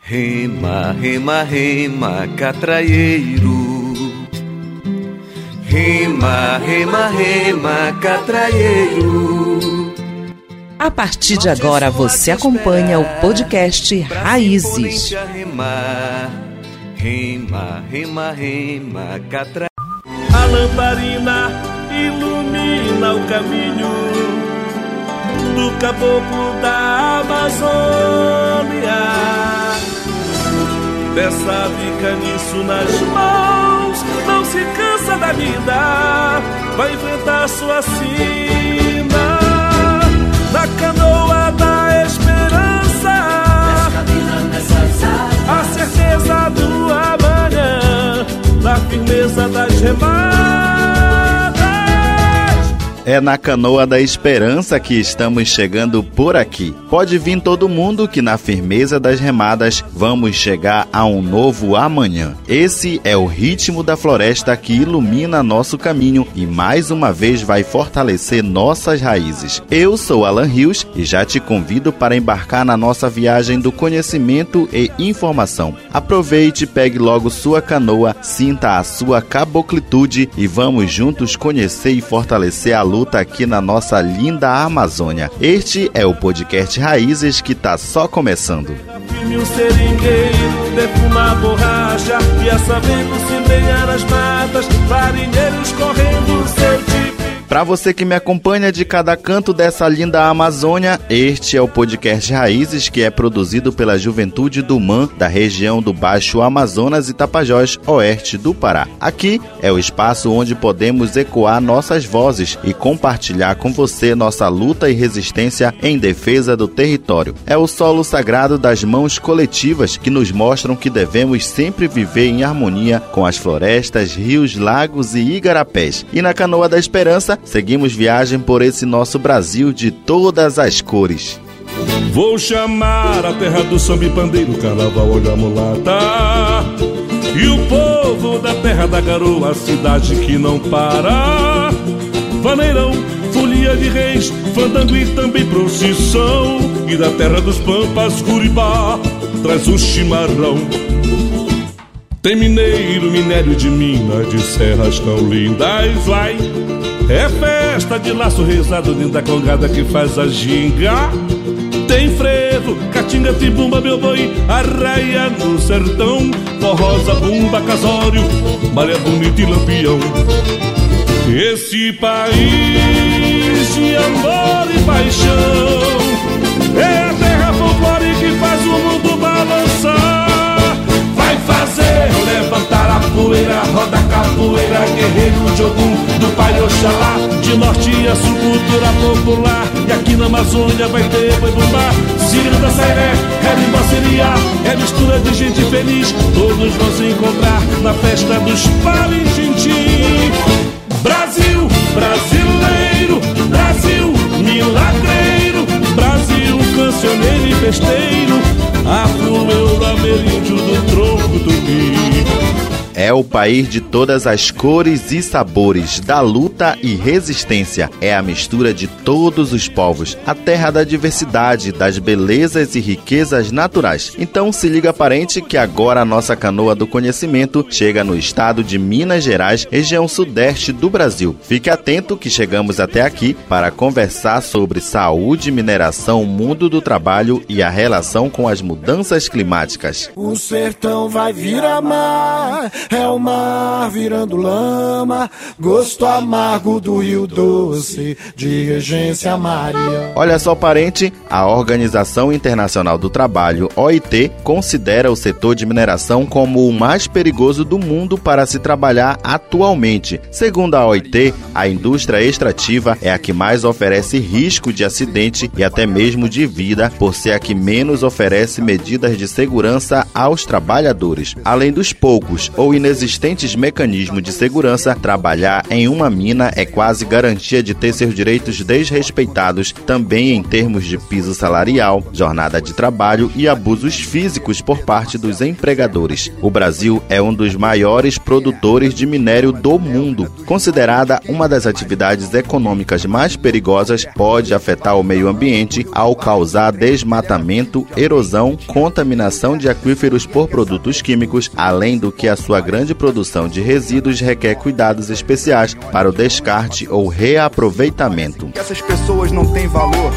Rema, rema, rema, catraieiro. Rema, rema, rema, catraieiro. A partir de agora você acompanha o podcast Raízes. Rema, rema, rema, rema, catraieiro. A lamparina ilumina o caminho do caboclo da Amazônia. Dessa caniço nas mãos, não se cansa da vida, vai enfrentar sua sina na canoa da esperança. A certeza do amanhã, na firmeza das remadas. É na canoa da esperança que estamos chegando por aqui. Pode vir todo mundo que na firmeza das remadas vamos chegar a um novo amanhã. Esse é o ritmo da floresta que ilumina nosso caminho e mais uma vez vai fortalecer nossas raízes. Eu sou Alan Rios e já te convido para embarcar na nossa viagem do conhecimento e informação. Aproveite, pegue logo sua canoa, sinta a sua caboclitude e vamos juntos conhecer e fortalecer a luta aqui na nossa linda Amazônia. Este é o podcast Raízes que está só começando. Para você que me acompanha de cada canto dessa linda Amazônia, este é o podcast Raízes que é produzido pela Juventude do MAN da região do Baixo Amazonas e Tapajós, oeste do Pará. Aqui é o espaço onde podemos ecoar nossas vozes e compartilhar com você nossa luta e resistência em defesa do território. É o solo sagrado das mãos coletivas que nos mostram que devemos sempre viver em harmonia com as florestas, rios, lagos e igarapés. E na Canoa da Esperança, seguimos viagem por esse nosso Brasil de todas as cores. Vou chamar a terra do samba e pandeiro, carnaval, olha mulata. E o povo da terra da garoa, a cidade que não para. Vaneirão, folia de reis, fandango e também procissão. E da terra dos pampas, Curibá, traz o chimarrão tem mineiro, minério de mina, de serras tão lindas, vai. É festa de laço rezado, linda colgada que faz a ginga. Tem frevo, catinga, tibumba, meu boi, arraia no sertão. Forrosa, bumba, casório, malha bonita e lampião. Esse país de amor e paixão é Fazer levantar a poeira, roda capoeira, guerreiro de Ogum, do Pai Oxalá, de norte a sul, cultura popular. E aqui na Amazônia vai ter boi bumbá, signo da Sairé, Carimbó Siriá, é mistura de gente feliz, todos vão se encontrar na festa dos Palintintim. Brasil, brasileiro, Brasil, milagreiro, Brasil, cancioneiro e festeiro, o país de todas as cores e sabores, da luta e resistência. É a mistura de todos os povos, a terra da diversidade, das belezas e riquezas naturais. Então se liga parente que agora a nossa canoa do conhecimento chega no estado de Minas Gerais, região sudeste do Brasil. Fique atento que chegamos até aqui para conversar sobre saúde, mineração, mundo do trabalho e a relação com as mudanças climáticas. O sertão vai virar mar, é o mar virando lama, gosto amargo do rio doce, de regência Maria. Olha só, parente, a Organização Internacional do Trabalho, OIT, considera o setor de mineração como o mais perigoso do mundo para se trabalhar atualmente. Segundo a OIT, a indústria extrativa é a que mais oferece risco de acidente e até mesmo de vida, por ser a que menos oferece medidas de segurança aos trabalhadores. Além dos poucos ou mecanismos de segurança, trabalhar em uma mina é quase garantia de ter seus direitos desrespeitados, também em termos de piso salarial, jornada de trabalho e abusos físicos por parte dos empregadores. O Brasil é um dos maiores produtores de minério do mundo. Considerada uma das atividades econômicas mais perigosas, pode afetar o meio ambiente ao causar desmatamento, erosão, contaminação de aquíferos por produtos químicos, além do que a sua grande produção de resíduos requer cuidados especiais para o descarte ou reaproveitamento. Essas pessoas não têm valor.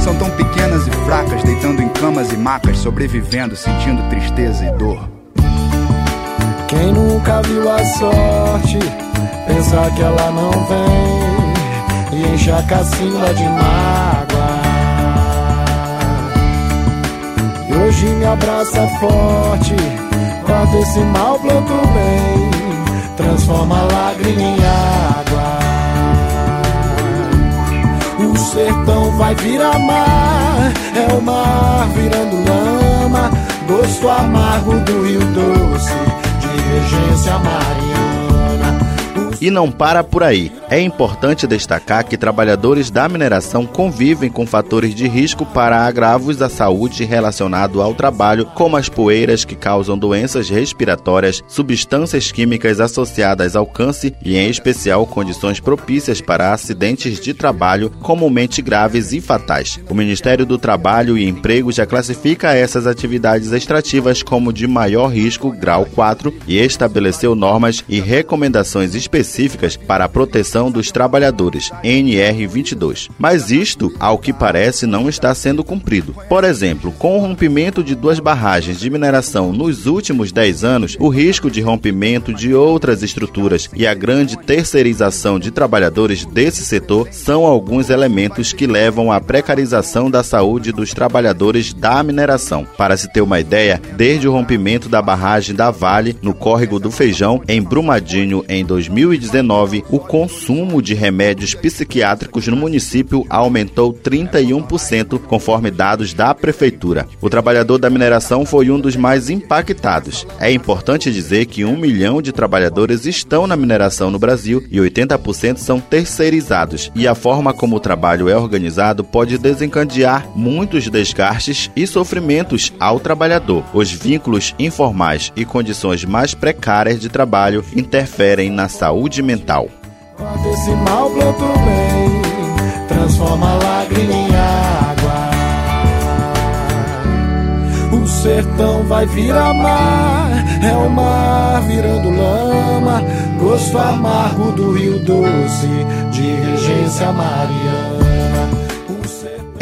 São tão pequenas e fracas, deitando em camas e macas, sobrevivendo, sentindo tristeza e dor. Quem nunca viu a sorte, pensa que ela não vem e enche a cacimba de mágoa. E hoje me abraça forte, corta esse mal, planto bem, transforma a lágrima em água. O sertão vai virar mar, é o mar virando lama, gosto amargo do rio doce, de regência mariana. E não para por aí. É importante destacar que trabalhadores da mineração convivem com fatores de risco para agravos à saúde relacionado ao trabalho, como as poeiras que causam doenças respiratórias, substâncias químicas associadas ao câncer e, em especial, condições propícias para acidentes de trabalho comumente graves e fatais. O Ministério do Trabalho e Emprego já classifica essas atividades extrativas como de maior risco, grau 4, e estabeleceu normas e recomendações específicas para a proteção dos Trabalhadores, NR22. Mas isto, ao que parece, não está sendo cumprido. Por exemplo, com o rompimento de duas barragens de mineração nos últimos 10 anos, o risco de rompimento de outras estruturas e a grande terceirização de trabalhadores desse setor são alguns elementos que levam à precarização da saúde dos trabalhadores da mineração. Para se ter uma ideia, desde o rompimento da barragem da Vale, no córrego do Feijão, em Brumadinho, em 2019, o consumo de remédios psiquiátricos no município aumentou 31%, conforme dados da prefeitura. O trabalhador da mineração foi um dos mais impactados. É importante dizer que um milhão de trabalhadores estão na mineração no Brasil e 80% são terceirizados. E a forma como o trabalho é organizado pode desencadear muitos desgastes e sofrimentos ao trabalhador. Os vínculos informais e condições mais precárias de trabalho interferem na saúde mental. Corta esse mal, planto bem, transforma a lágrima em água. O sertão vai virar mar, é o mar virando lama, gosto amargo do rio doce, de regência mariana.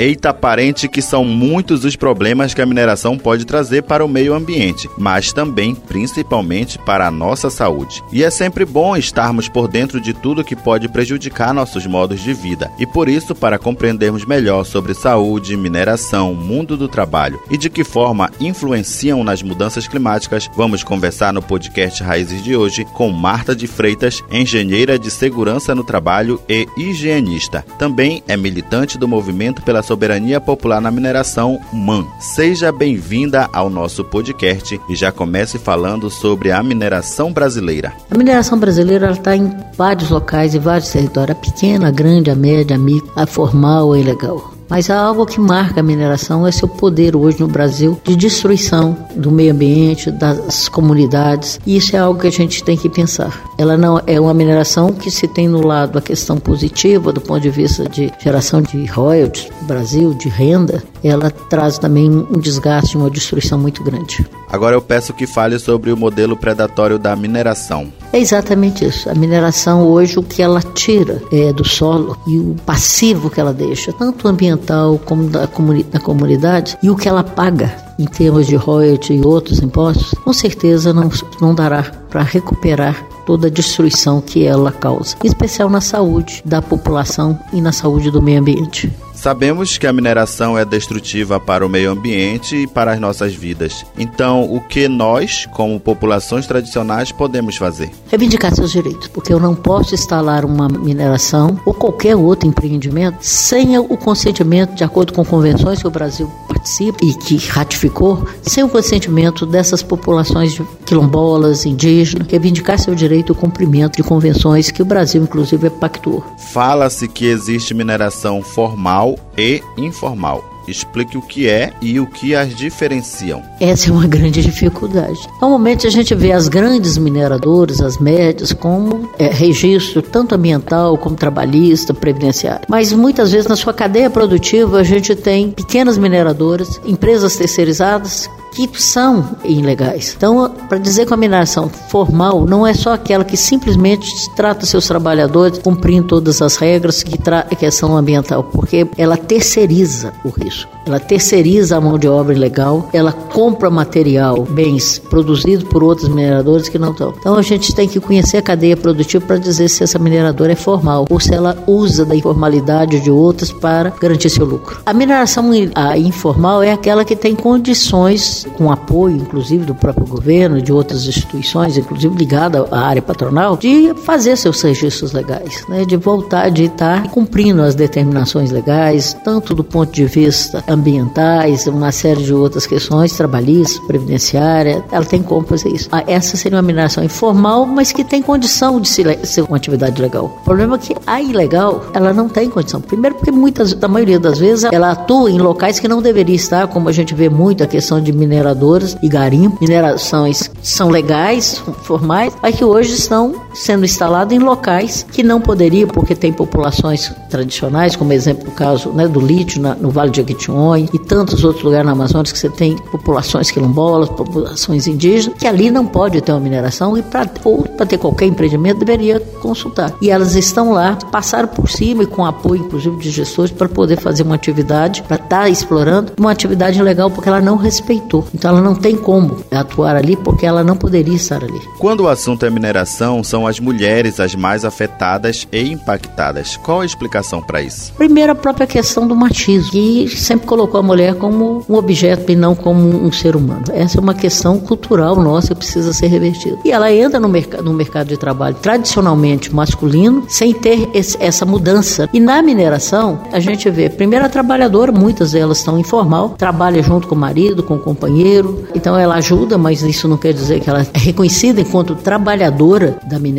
Eita parente que são muitos os problemas que a mineração pode trazer para o meio ambiente, mas também, principalmente, para a nossa saúde. E é sempre bom estarmos por dentro de tudo que pode prejudicar nossos modos de vida. E por isso, para compreendermos melhor sobre saúde, mineração, mundo do trabalho e de que forma influenciam nas mudanças climáticas, vamos conversar no podcast Raízes de hoje com Marta de Freitas, engenheira de segurança no trabalho e higienista. Também é militante do movimento pela soberania popular na mineração, MAN. Seja bem-vinda ao nosso podcast e já comece falando sobre a mineração brasileira. A mineração brasileira está em vários locais e vários territórios, a pequena, a grande, a média, a micro, a formal, a ilegal. Mas há algo que marca a mineração, é seu poder hoje no Brasil de destruição do meio ambiente, das comunidades. E isso é algo que a gente tem que pensar. Ela não é uma mineração que se tem no lado a questão positiva, do ponto de vista de geração de royalties no Brasil, de renda, ela traz também um desgaste, uma destruição muito grande. Agora eu peço que fale sobre o modelo predatório da mineração. É exatamente isso. A mineração hoje, o que ela tira é, do solo e o passivo que ela deixa, tanto ambiental como da, comuni da comunidade, e o que ela paga em termos de royalty e outros impostos, com certeza não, não dará para recuperar toda a destruição que ela causa, em especial na saúde da população e na saúde do meio ambiente. Sabemos que a mineração é destrutiva para o meio ambiente e para as nossas vidas. Então, o que nós, como populações tradicionais, podemos fazer? Reivindicar seus direitos, porque eu não posso instalar uma mineração ou qualquer outro empreendimento sem o consentimento, de acordo com convenções que o Brasil participa e que ratificou, sem o consentimento dessas populações quilombolas, indígenas, reivindicar seu direito ao cumprimento de convenções que o Brasil, inclusive, pactuou. Fala-se que existe mineração formal e informal. Explique o que é e o que as diferenciam. Essa é uma grande dificuldade. Normalmente a gente vê as grandes mineradoras, as médias, como é, registro tanto ambiental como trabalhista, previdenciário. Mas muitas vezes na sua cadeia produtiva a gente tem pequenas mineradoras, empresas terceirizadas que são ilegais. Então, para dizer que a mineração formal não é só aquela que simplesmente trata seus trabalhadores cumprindo todas as regras que, que são ambiental, porque ela terceiriza o risco. Ela terceiriza a mão de obra ilegal, ela compra material, bens produzidos por outros mineradores que não estão. Então a gente tem que conhecer a cadeia produtiva para dizer se essa mineradora é formal ou se ela usa da informalidade de outras para garantir seu lucro. A mineração a informal é aquela que tem condições, com apoio inclusive do próprio governo, de outras instituições, inclusive ligada à área patronal, de fazer seus registros legais, né? de voltar, de estar cumprindo as determinações legais, tanto do ponto de vista ambientais, uma série de outras questões, trabalhistas, previdenciária, ela tem como fazer isso. Ah, essa seria uma mineração informal, mas que tem condição de ser uma atividade legal. O problema é que a ilegal, ela não tem condição. Primeiro porque muitas, da maioria das vezes, ela atua em locais que não deveria estar, como a gente vê muito a questão de mineradoras e garimpo. Minerações são legais, formais, mas que hoje estão sendo instaladas em locais que não poderiam, porque tem populações tradicionais, como exemplo o caso né, do lítio na, no Vale de Jequitinhonha, e tantos outros lugares na Amazônia que você tem populações quilombolas, populações indígenas, que ali não pode ter uma mineração e pra, ou para ter qualquer empreendimento deveria consultar. E elas estão lá, passaram por cima e com apoio inclusive de gestores para poder fazer uma atividade, para estar tá explorando uma atividade legal porque ela não respeitou. Então ela não tem como atuar ali porque ela não poderia estar ali. Quando o assunto é mineração, são as mulheres as mais afetadas e impactadas. Qual a explicação para isso? Primeiro, a própria questão do machismo, que sempre colocou a mulher como um objeto e não como um ser humano. Essa é uma questão cultural nossa que precisa ser revertida. E ela entra no, merc no mercado de trabalho tradicionalmente masculino, sem ter esse, essa mudança. E na mineração, a gente vê, primeiro a trabalhadora, muitas delas estão informal, trabalha junto com o marido, com o companheiro, então ela ajuda, mas isso não quer dizer que ela é reconhecida enquanto trabalhadora da mineração.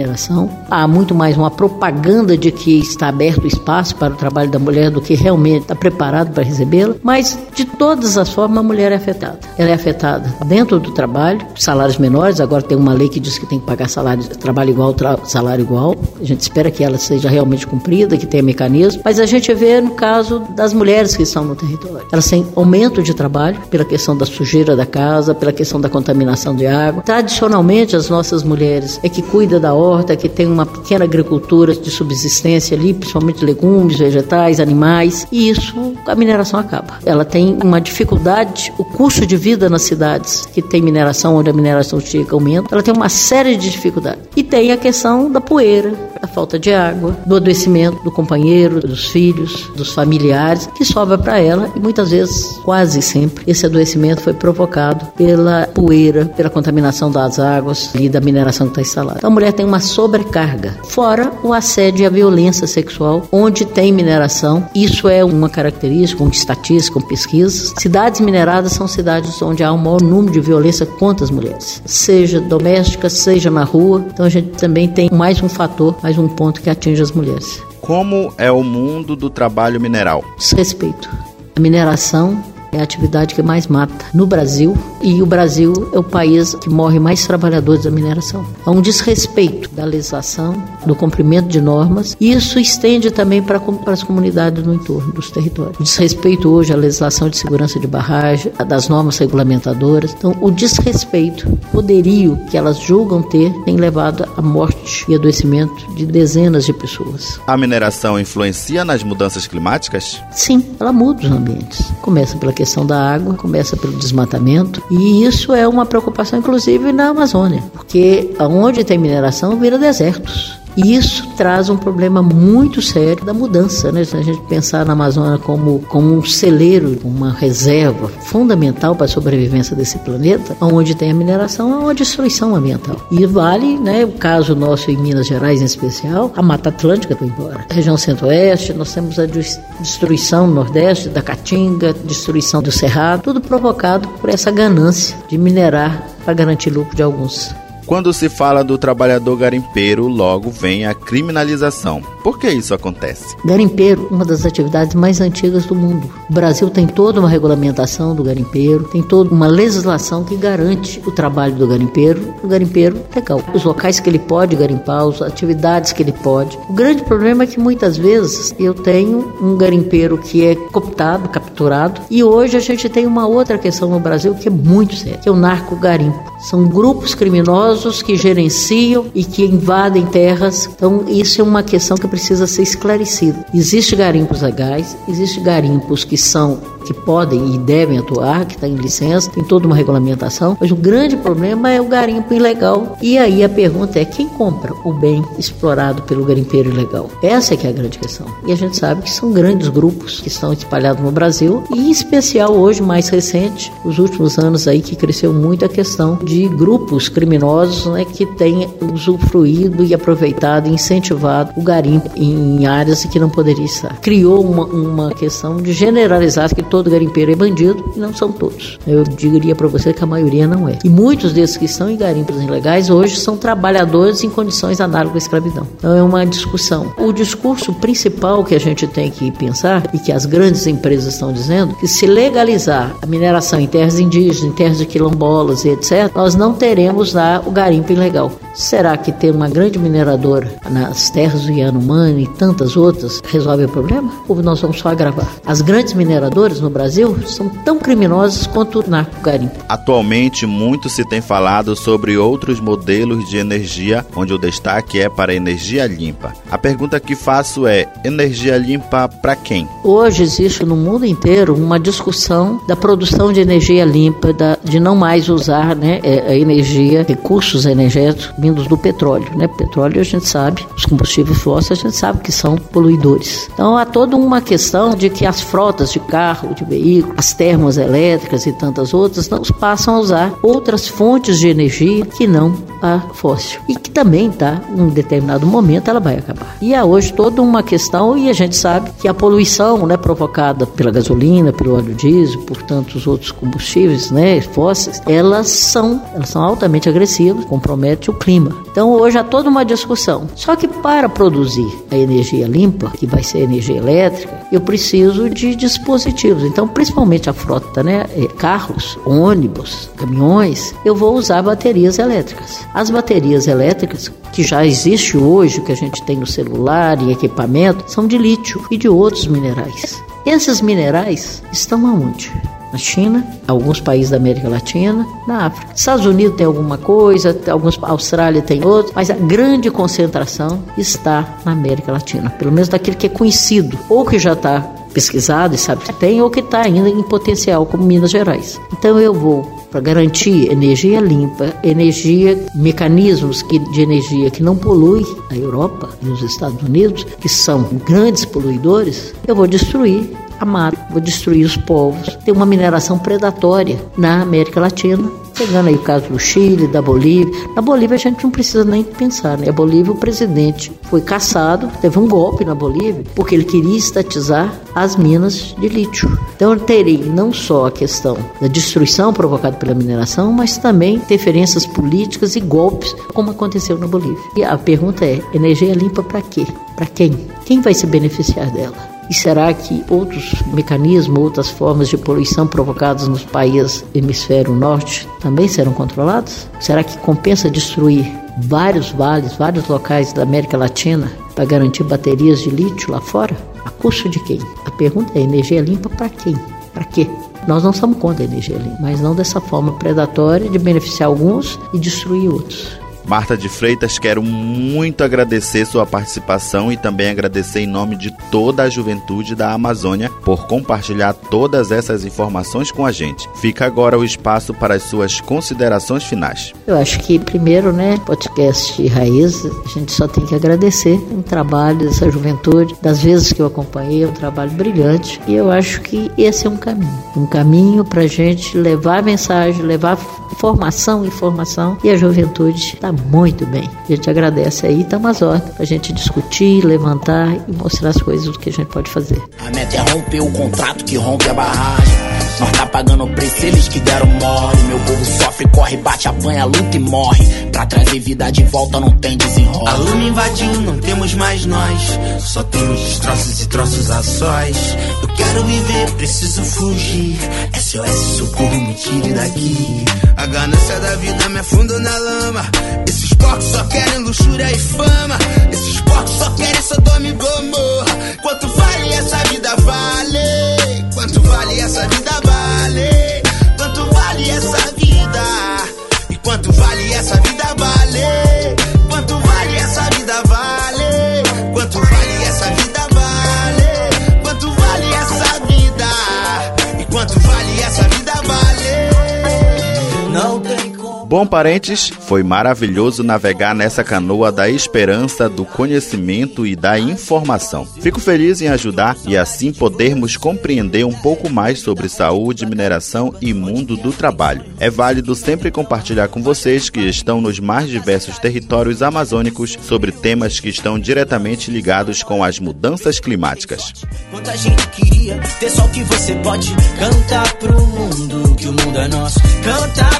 Há muito mais uma propaganda de que está aberto espaço para o trabalho da mulher do que realmente está preparado para recebê-la. Mas, de todas as formas, a mulher é afetada. Ela é afetada dentro do trabalho, salários menores. Agora tem uma lei que diz que tem que pagar salário, trabalho igual, tra, salário igual. A gente espera que ela seja realmente cumprida, que tenha mecanismo. Mas a gente vê no caso das mulheres que estão no território. Elas têm aumento de trabalho pela questão da sujeira da casa, pela questão da contaminação de água. Tradicionalmente, as nossas mulheres é que cuida da horta, que tem uma pequena agricultura de subsistência ali, principalmente legumes, vegetais, animais. E isso, a mineração acaba. Ela tem uma dificuldade, o custo de vida nas cidades que tem mineração, onde a mineração chega aumenta, ela tem uma série de dificuldades. E tem a questão da poeira, da falta de água, do adoecimento do companheiro, dos filhos, dos familiares, que sobra para ela e muitas vezes, quase sempre, esse adoecimento foi provocado pela poeira, pela contaminação das águas e da mineração que está instalada. Então a mulher tem uma sobrecarga, fora o assédio e a violência sexual, onde tem mineração. Isso é uma característica, um estatístico com pesquisas. Cidades mineradas são cidades onde há um maior número de violência contra as mulheres, seja doméstica, seja na rua. Então a gente também tem mais um fator, mais um ponto que atinge as mulheres. Como é o mundo do trabalho mineral? Desrespeito. A mineração é a atividade que mais mata no Brasil e o Brasil é o país que morre mais trabalhadores da mineração. Há um desrespeito da legislação, do cumprimento de normas e isso estende também para, para as comunidades no entorno dos territórios. O desrespeito hoje à legislação de segurança de barragem, das normas regulamentadoras. Então, o desrespeito, poderio que elas julgam ter, tem levado à morte e adoecimento de dezenas de pessoas. A mineração influencia nas mudanças climáticas? Sim, ela muda os ambientes. Começa pela questão da água, começa pelo desmatamento, e isso é uma preocupação, inclusive, na Amazônia, porque onde tem mineração vira desertos. E isso traz um problema muito sério da mudança, né? Se a gente pensar na Amazônia como, como um celeiro, uma reserva fundamental para a sobrevivência desse planeta, onde tem a mineração, há uma destruição ambiental. E vale, né, o caso nosso em Minas Gerais em especial, a Mata Atlântica foi embora. A região centro-oeste, nós temos a destruição no nordeste, da Caatinga, destruição do Cerrado, tudo provocado por essa ganância de minerar para garantir lucro de alguns. Quando se fala do trabalhador garimpeiro, logo vem a criminalização. Por que isso acontece? Garimpeiro, uma das atividades mais antigas do mundo. O Brasil tem toda uma regulamentação do garimpeiro, tem toda uma legislação que garante o trabalho do garimpeiro, o garimpeiro legal. Os locais que ele pode garimpar, as atividades que ele pode. O grande problema é que muitas vezes eu tenho um garimpeiro que é cooptado, capturado, e hoje a gente tem uma outra questão no Brasil que é muito séria, que é o narco-garimpo. São grupos criminosos que gerenciam e que invadem terras. Então, isso é uma questão que precisa ser esclarecida. Existem garimpos legais, existem garimpos que são que podem e devem atuar, que está em licença, tem toda uma regulamentação, mas o grande problema é o garimpo ilegal. E aí a pergunta é quem compra o bem explorado pelo garimpeiro ilegal? Essa é que é a grande questão. E a gente sabe que são grandes grupos que estão espalhados no Brasil e em especial hoje, mais recente, os últimos anos aí que cresceu muito a questão de grupos criminosos né, que têm usufruído e aproveitado incentivado o garimpo em áreas que não poderia estar. Criou uma, uma questão de generalizar que todo garimpeiro é bandido e não são todos. Eu diria para você que a maioria não é. E muitos desses que estão em garimpos ilegais hoje são trabalhadores em condições análogas à escravidão. Então é uma discussão. O discurso principal que a gente tem que pensar e que as grandes empresas estão dizendo que se legalizar a mineração em terras indígenas, em terras de quilombolas e etc, nós não teremos lá o garimpo ilegal. Será que ter uma grande mineradora nas terras do Yanomami e tantas outras resolve o problema? Ou nós vamos só agravar? As grandes mineradoras no Brasil são tão criminosas quanto o narco-garimpo. Atualmente, muito se tem falado sobre outros modelos de energia, onde o destaque é para a energia limpa. A pergunta que faço é: energia limpa para quem? Hoje existe no mundo inteiro uma discussão da produção de energia limpa, de não mais usar né, é, a energia, recursos energéticos vindos do petróleo. Né? Petróleo a gente sabe, os combustíveis fósseis a gente sabe que são poluidores. Então há toda uma questão de que as frotas de carro, de veículo, as termas elétricas e tantas outras não passam a usar outras fontes de energia que não a fóssil. E que também, tá, um determinado momento ela vai acabar. E há hoje toda uma questão, e a gente sabe que a poluição né, provocada pela gasolina, pelo óleo diesel, por tantos outros combustíveis né, fósseis, elas são, elas são altamente agressivas, comprometem o clima. Então hoje há toda uma discussão. Só que para produzir a energia limpa, que vai ser energia elétrica, eu preciso de dispositivos. Então, principalmente a frota, né, é, carros, ônibus, caminhões, eu vou usar baterias elétricas. As baterias elétricas que já existe hoje, que a gente tem no celular e equipamento, são de lítio e de outros minerais. Esses minerais estão aonde? Na China, alguns países da América Latina, na África. Estados Unidos tem alguma coisa, alguns, Austrália tem outros, mas a grande concentração está na América Latina, pelo menos daquele que é conhecido ou que já está pesquisado e sabe que tem ou que está ainda em potencial, como Minas Gerais. Então eu vou para garantir energia limpa, energia, mecanismos que, de energia que não polui a Europa e os Estados Unidos, que são grandes poluidores, eu vou destruir a mata, vou destruir os povos. Tem uma mineração predatória na América Latina, Pegando aí o caso do Chile, da Bolívia. Na Bolívia a gente não precisa nem pensar, né? A Bolívia, o presidente foi caçado, teve um golpe na Bolívia, porque ele queria estatizar as minas de lítio. Então eu terei não só a questão da destruição provocada pela mineração, mas também interferências políticas e golpes, como aconteceu na Bolívia. E a pergunta é: energia limpa para quê? Para quem? Quem vai se beneficiar dela? E será que outros mecanismos, outras formas de poluição provocadas nos países hemisfério norte também serão controlados? Será que compensa destruir vários vales, vários locais da América Latina para garantir baterias de lítio lá fora? A custo de quem? A pergunta é: energia limpa para quem? Para quê? Nós não somos contra a energia limpa, mas não dessa forma predatória de beneficiar alguns e destruir outros. Marta de Freitas, quero muito agradecer sua participação e também agradecer em nome de toda a juventude da Amazônia por compartilhar todas essas informações com a gente. Fica agora o espaço para as suas considerações finais. Eu acho que primeiro, né, podcast Raiz, a gente só tem que agradecer. O trabalho dessa juventude, das vezes que eu acompanhei, é um trabalho brilhante. E eu acho que esse é um caminho, um caminho para a gente levar mensagem, levar formação informação. E a juventude está muito bem. A gente agradece aí, estamos às ordens para a gente discutir, levantar e mostrar as coisas do que a gente pode fazer. A meta é romper o contrato que rompe a barragem. Nós tá pagando o preço, eles que deram mole. Meu povo sofre, corre, bate apanha, luta e morre. Pra trazer vida de volta não tem desenrola. A luna invadiu, não temos mais nós. Só temos destroços e troços a sós. Eu quero viver, preciso fugir. SOS, socorro, me tire daqui. A ganância da vida me afundou na lama. Porcos só querem luxúria e fama. Esses porcos só querem Sodoma e Gomorra. Quanto vale essa vida? Vale. Bom, parentes, foi maravilhoso navegar nessa canoa da esperança, do conhecimento e da informação. Fico feliz em ajudar e assim podermos compreender um pouco mais sobre saúde, mineração e mundo do trabalho. É válido sempre compartilhar com vocês que estão nos mais diversos territórios amazônicos sobre temas que estão diretamente ligados com as mudanças climáticas. Quanta gente queria ter só que você pode cantar pro mundo, que o mundo é nosso.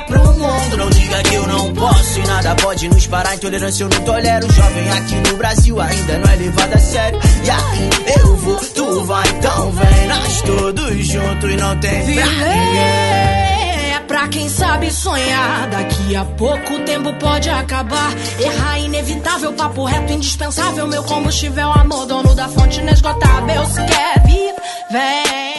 Pro mundo, não diga que eu não posso e nada pode nos parar. Intolerância eu não tolero. Jovem aqui no Brasil ainda não é levado a sério. E aí eu vou, tu vai, então vem. Nós todos juntos e não tem pra ninguém. É pra quem sabe sonhar. Daqui a pouco o tempo pode acabar. Errar é inevitável, papo reto, indispensável. Meu combustível, amor, dono da fonte inesgotável. Se quer vir, vem.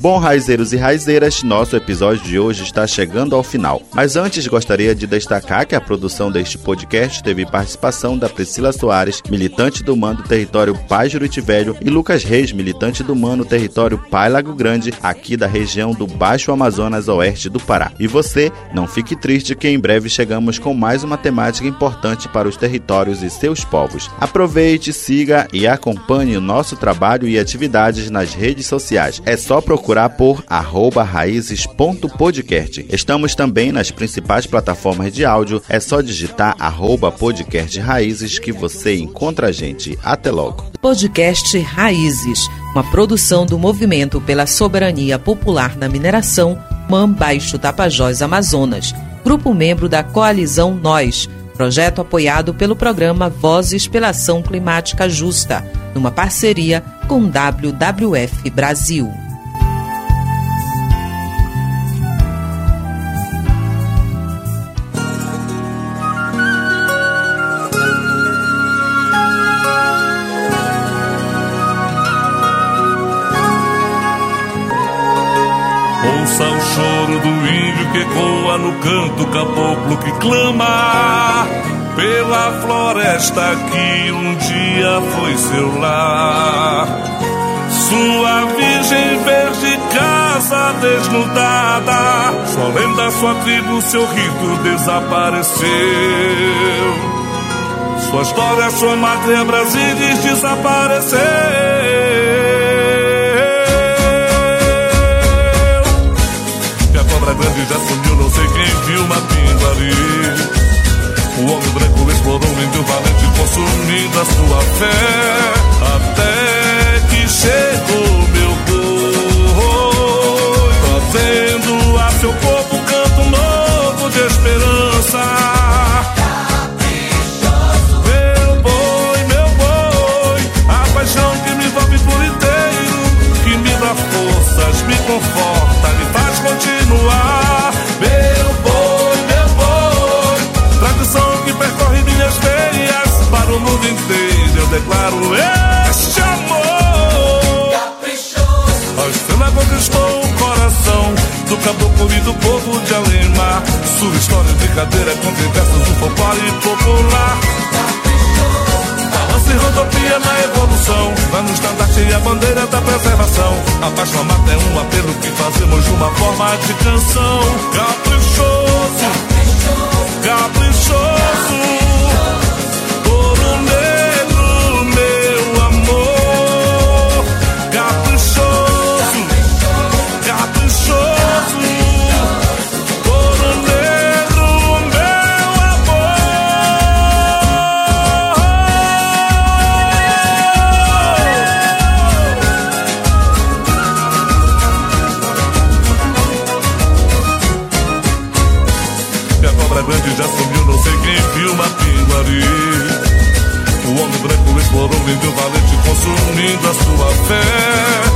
Bom, raizeiros e raizeiras, nosso episódio de hoje está chegando ao final. Mas antes gostaria de destacar que a produção deste podcast teve participação da Priscila Soares, militante do Mano Território Pai Juriti Velho, e Lucas Reis, militante do Mano Território Pai Lago Grande, aqui da região do Baixo Amazonas Oeste do Pará. E você, não fique triste que em breve chegamos com mais uma temática importante para os territórios e seus povos. Aproveite, siga e acompanhe o nosso trabalho e atividades nas redes sociais. É só procurar por arroba raízes.podcast. Estamos também nas principais plataformas de áudio. É só digitar arroba podcast raízes que você encontra a gente. Até logo. Podcast Raízes, uma produção do Movimento pela Soberania Popular na Mineração, MAM Baixo Tapajós Amazonas, grupo membro da Coalizão Nós, projeto apoiado pelo programa Vozes pela Ação Climática Justa, numa parceria com WWF Brasil. Que ecoa no canto caboclo que clama pela floresta que um dia foi seu lar. Sua virgem verde casa desnudada, sua lenda, sua tribo, seu rito desapareceu. Sua história, sua mátria, Brasília desapareceu. Cobra grande já sumiu, não sei quem viu matando ali. O homem branco explorou o índio valente, consumindo a sua fé. Do povo de Alemar. Sua história de cadeira com versos do folclore popular. Balança e rodopia na evolução. Vai no estandarte e a bandeira da preservação. A paixão mata é um apelo que fazemos de uma forma de canção. Caprichoso. Caprichoso explorou, vendeu valente, consumindo a sua fé.